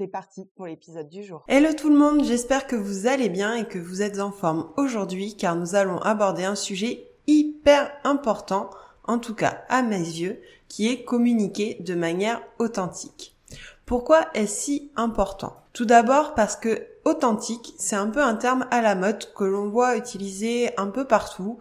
C'est parti pour l'épisode du jour. Hello tout le monde, j'espère que vous allez bien et que vous êtes en forme aujourd'hui car nous allons aborder un sujet hyper important, en tout cas à mes yeux, qui est communiquer de manière authentique. Pourquoi est-ce si important? Tout d'abord parce que authentique, c'est un peu un terme à la mode que l'on voit utiliser un peu partout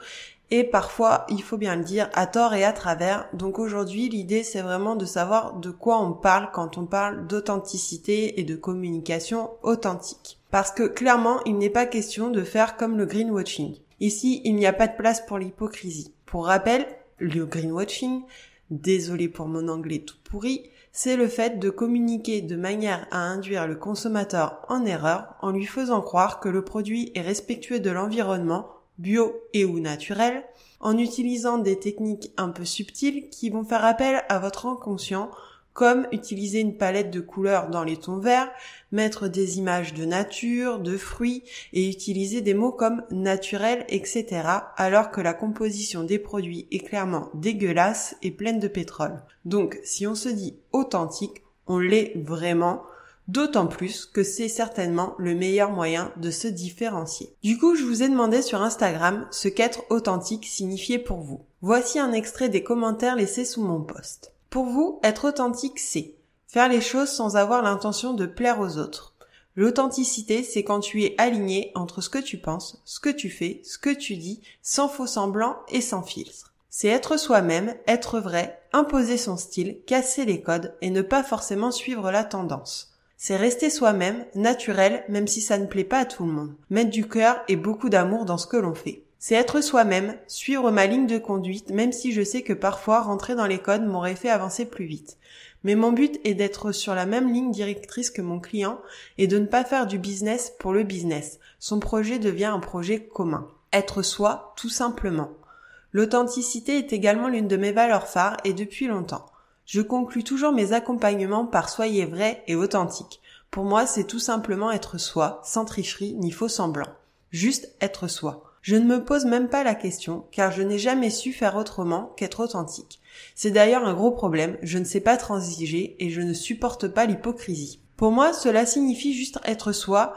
et parfois, il faut bien le dire, à tort et à travers. Donc aujourd'hui, l'idée, c'est vraiment de savoir de quoi on parle quand on parle d'authenticité et de communication authentique. Parce que clairement, il n'est pas question de faire comme le greenwashing. Ici, il n'y a pas de place pour l'hypocrisie. Pour rappel, le greenwashing, désolé pour mon anglais tout pourri, c'est le fait de communiquer de manière à induire le consommateur en erreur en lui faisant croire que le produit est respectueux de l'environnement bio et ou naturel, en utilisant des techniques un peu subtiles qui vont faire appel à votre inconscient, comme utiliser une palette de couleurs dans les tons verts, mettre des images de nature, de fruits et utiliser des mots comme naturel, etc. alors que la composition des produits est clairement dégueulasse et pleine de pétrole. Donc si on se dit authentique, on l'est vraiment D'autant plus que c'est certainement le meilleur moyen de se différencier. Du coup, je vous ai demandé sur Instagram ce qu'être authentique signifiait pour vous. Voici un extrait des commentaires laissés sous mon post. Pour vous, être authentique, c'est faire les choses sans avoir l'intention de plaire aux autres. L'authenticité, c'est quand tu es aligné entre ce que tu penses, ce que tu fais, ce que tu dis, sans faux semblant et sans filtre. C'est être soi-même, être vrai, imposer son style, casser les codes et ne pas forcément suivre la tendance. C'est rester soi-même, naturel, même si ça ne plaît pas à tout le monde. Mettre du cœur et beaucoup d'amour dans ce que l'on fait. C'est être soi-même, suivre ma ligne de conduite, même si je sais que parfois rentrer dans les codes m'aurait fait avancer plus vite. Mais mon but est d'être sur la même ligne directrice que mon client et de ne pas faire du business pour le business. Son projet devient un projet commun. Être soi, tout simplement. L'authenticité est également l'une de mes valeurs phares et depuis longtemps. Je conclus toujours mes accompagnements par soyez vrai et authentique. Pour moi, c'est tout simplement être soi, sans tricherie ni faux semblant. Juste être soi. Je ne me pose même pas la question, car je n'ai jamais su faire autrement qu'être authentique. C'est d'ailleurs un gros problème, je ne sais pas transiger et je ne supporte pas l'hypocrisie. Pour moi, cela signifie juste être soi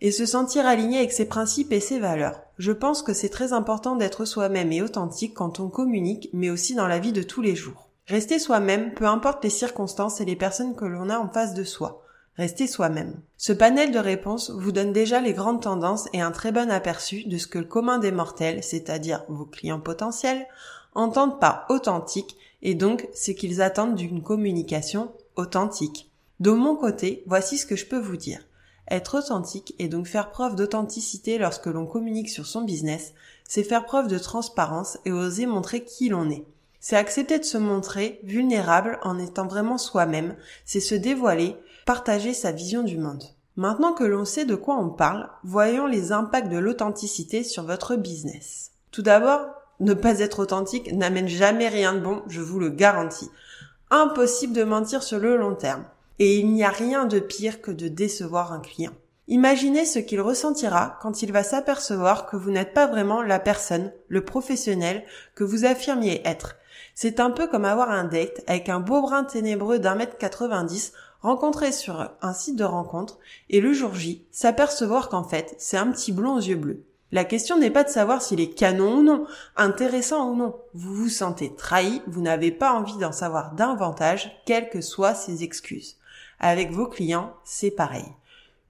et se sentir aligné avec ses principes et ses valeurs. Je pense que c'est très important d'être soi-même et authentique quand on communique, mais aussi dans la vie de tous les jours. Rester soi-même, peu importe les circonstances et les personnes que l'on a en face de soi. Rester soi-même. Ce panel de réponses vous donne déjà les grandes tendances et un très bon aperçu de ce que le commun des mortels, c'est-à-dire vos clients potentiels, entendent par authentique et donc ce qu'ils attendent d'une communication authentique. De mon côté, voici ce que je peux vous dire. Être authentique et donc faire preuve d'authenticité lorsque l'on communique sur son business, c'est faire preuve de transparence et oser montrer qui l'on est. C'est accepter de se montrer vulnérable en étant vraiment soi-même, c'est se dévoiler, partager sa vision du monde. Maintenant que l'on sait de quoi on parle, voyons les impacts de l'authenticité sur votre business. Tout d'abord, ne pas être authentique n'amène jamais rien de bon, je vous le garantis. Impossible de mentir sur le long terme. Et il n'y a rien de pire que de décevoir un client. Imaginez ce qu'il ressentira quand il va s'apercevoir que vous n'êtes pas vraiment la personne, le professionnel que vous affirmiez être, c'est un peu comme avoir un date avec un beau brin ténébreux d'un mètre 90 rencontré sur un site de rencontre et le jour J s'apercevoir qu'en fait c'est un petit blond aux yeux bleus. La question n'est pas de savoir s'il est canon ou non, intéressant ou non. Vous vous sentez trahi, vous n'avez pas envie d'en savoir davantage, quelles que soient ses excuses. Avec vos clients, c'est pareil.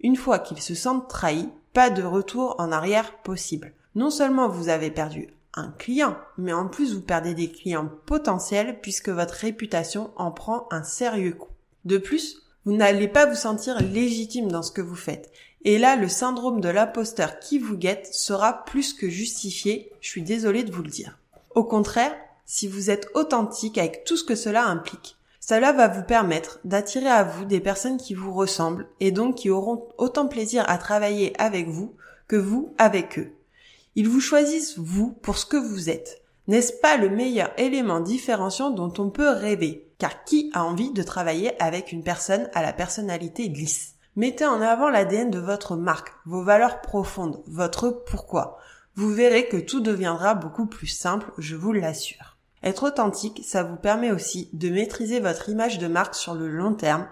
Une fois qu'ils se sentent trahis, pas de retour en arrière possible. Non seulement vous avez perdu un client, mais en plus vous perdez des clients potentiels puisque votre réputation en prend un sérieux coup. De plus, vous n'allez pas vous sentir légitime dans ce que vous faites. Et là, le syndrome de l'imposteur qui vous guette sera plus que justifié, je suis désolée de vous le dire. Au contraire, si vous êtes authentique avec tout ce que cela implique, cela va vous permettre d'attirer à vous des personnes qui vous ressemblent et donc qui auront autant plaisir à travailler avec vous que vous avec eux. Ils vous choisissent vous pour ce que vous êtes. N'est-ce pas le meilleur élément différenciant dont on peut rêver? Car qui a envie de travailler avec une personne à la personnalité lisse Mettez en avant l'ADN de votre marque, vos valeurs profondes, votre pourquoi. Vous verrez que tout deviendra beaucoup plus simple, je vous l'assure. Être authentique, ça vous permet aussi de maîtriser votre image de marque sur le long terme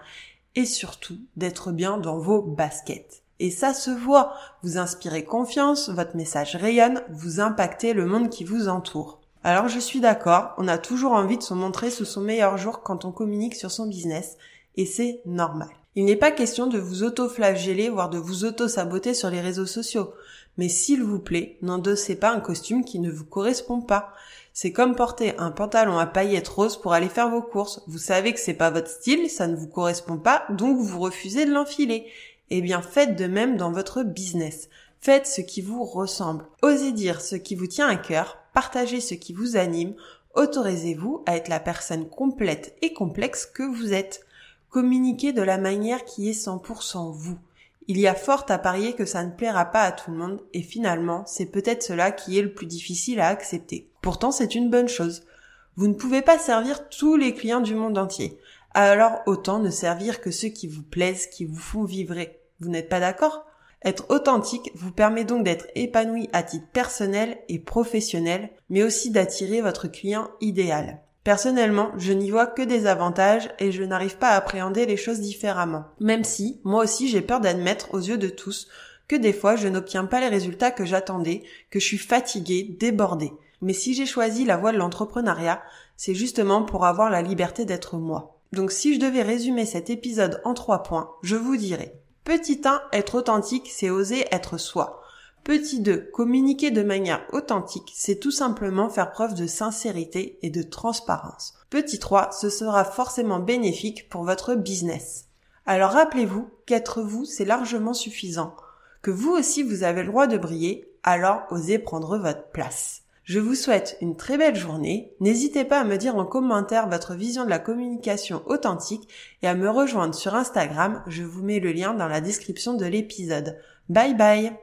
et surtout d'être bien dans vos baskets. Et ça se voit, vous inspirez confiance, votre message rayonne, vous impactez le monde qui vous entoure. Alors je suis d'accord, on a toujours envie de se montrer sous son meilleur jour quand on communique sur son business, et c'est normal. Il n'est pas question de vous auto-flageller, voire de vous auto-saboter sur les réseaux sociaux. Mais s'il vous plaît, n'endossez pas un costume qui ne vous correspond pas. C'est comme porter un pantalon à paillettes roses pour aller faire vos courses. Vous savez que c'est pas votre style, ça ne vous correspond pas, donc vous refusez de l'enfiler. Eh bien, faites de même dans votre business. Faites ce qui vous ressemble. Osez dire ce qui vous tient à cœur, partagez ce qui vous anime, autorisez-vous à être la personne complète et complexe que vous êtes. Communiquez de la manière qui est 100% vous. Il y a fort à parier que ça ne plaira pas à tout le monde et finalement, c'est peut-être cela qui est le plus difficile à accepter. Pourtant, c'est une bonne chose. Vous ne pouvez pas servir tous les clients du monde entier. Alors autant ne servir que ceux qui vous plaisent, qui vous font vibrer. Vous n'êtes pas d'accord? Être authentique vous permet donc d'être épanoui à titre personnel et professionnel, mais aussi d'attirer votre client idéal. Personnellement, je n'y vois que des avantages et je n'arrive pas à appréhender les choses différemment. Même si, moi aussi, j'ai peur d'admettre aux yeux de tous que des fois je n'obtiens pas les résultats que j'attendais, que je suis fatiguée, débordée. Mais si j'ai choisi la voie de l'entrepreneuriat, c'est justement pour avoir la liberté d'être moi. Donc si je devais résumer cet épisode en trois points, je vous dirais Petit 1, être authentique, c'est oser être soi. Petit 2, communiquer de manière authentique, c'est tout simplement faire preuve de sincérité et de transparence. Petit 3, ce sera forcément bénéfique pour votre business. Alors rappelez-vous qu'être vous, c'est largement suffisant. Que vous aussi vous avez le droit de briller, alors osez prendre votre place. Je vous souhaite une très belle journée. N'hésitez pas à me dire en commentaire votre vision de la communication authentique et à me rejoindre sur Instagram. Je vous mets le lien dans la description de l'épisode. Bye bye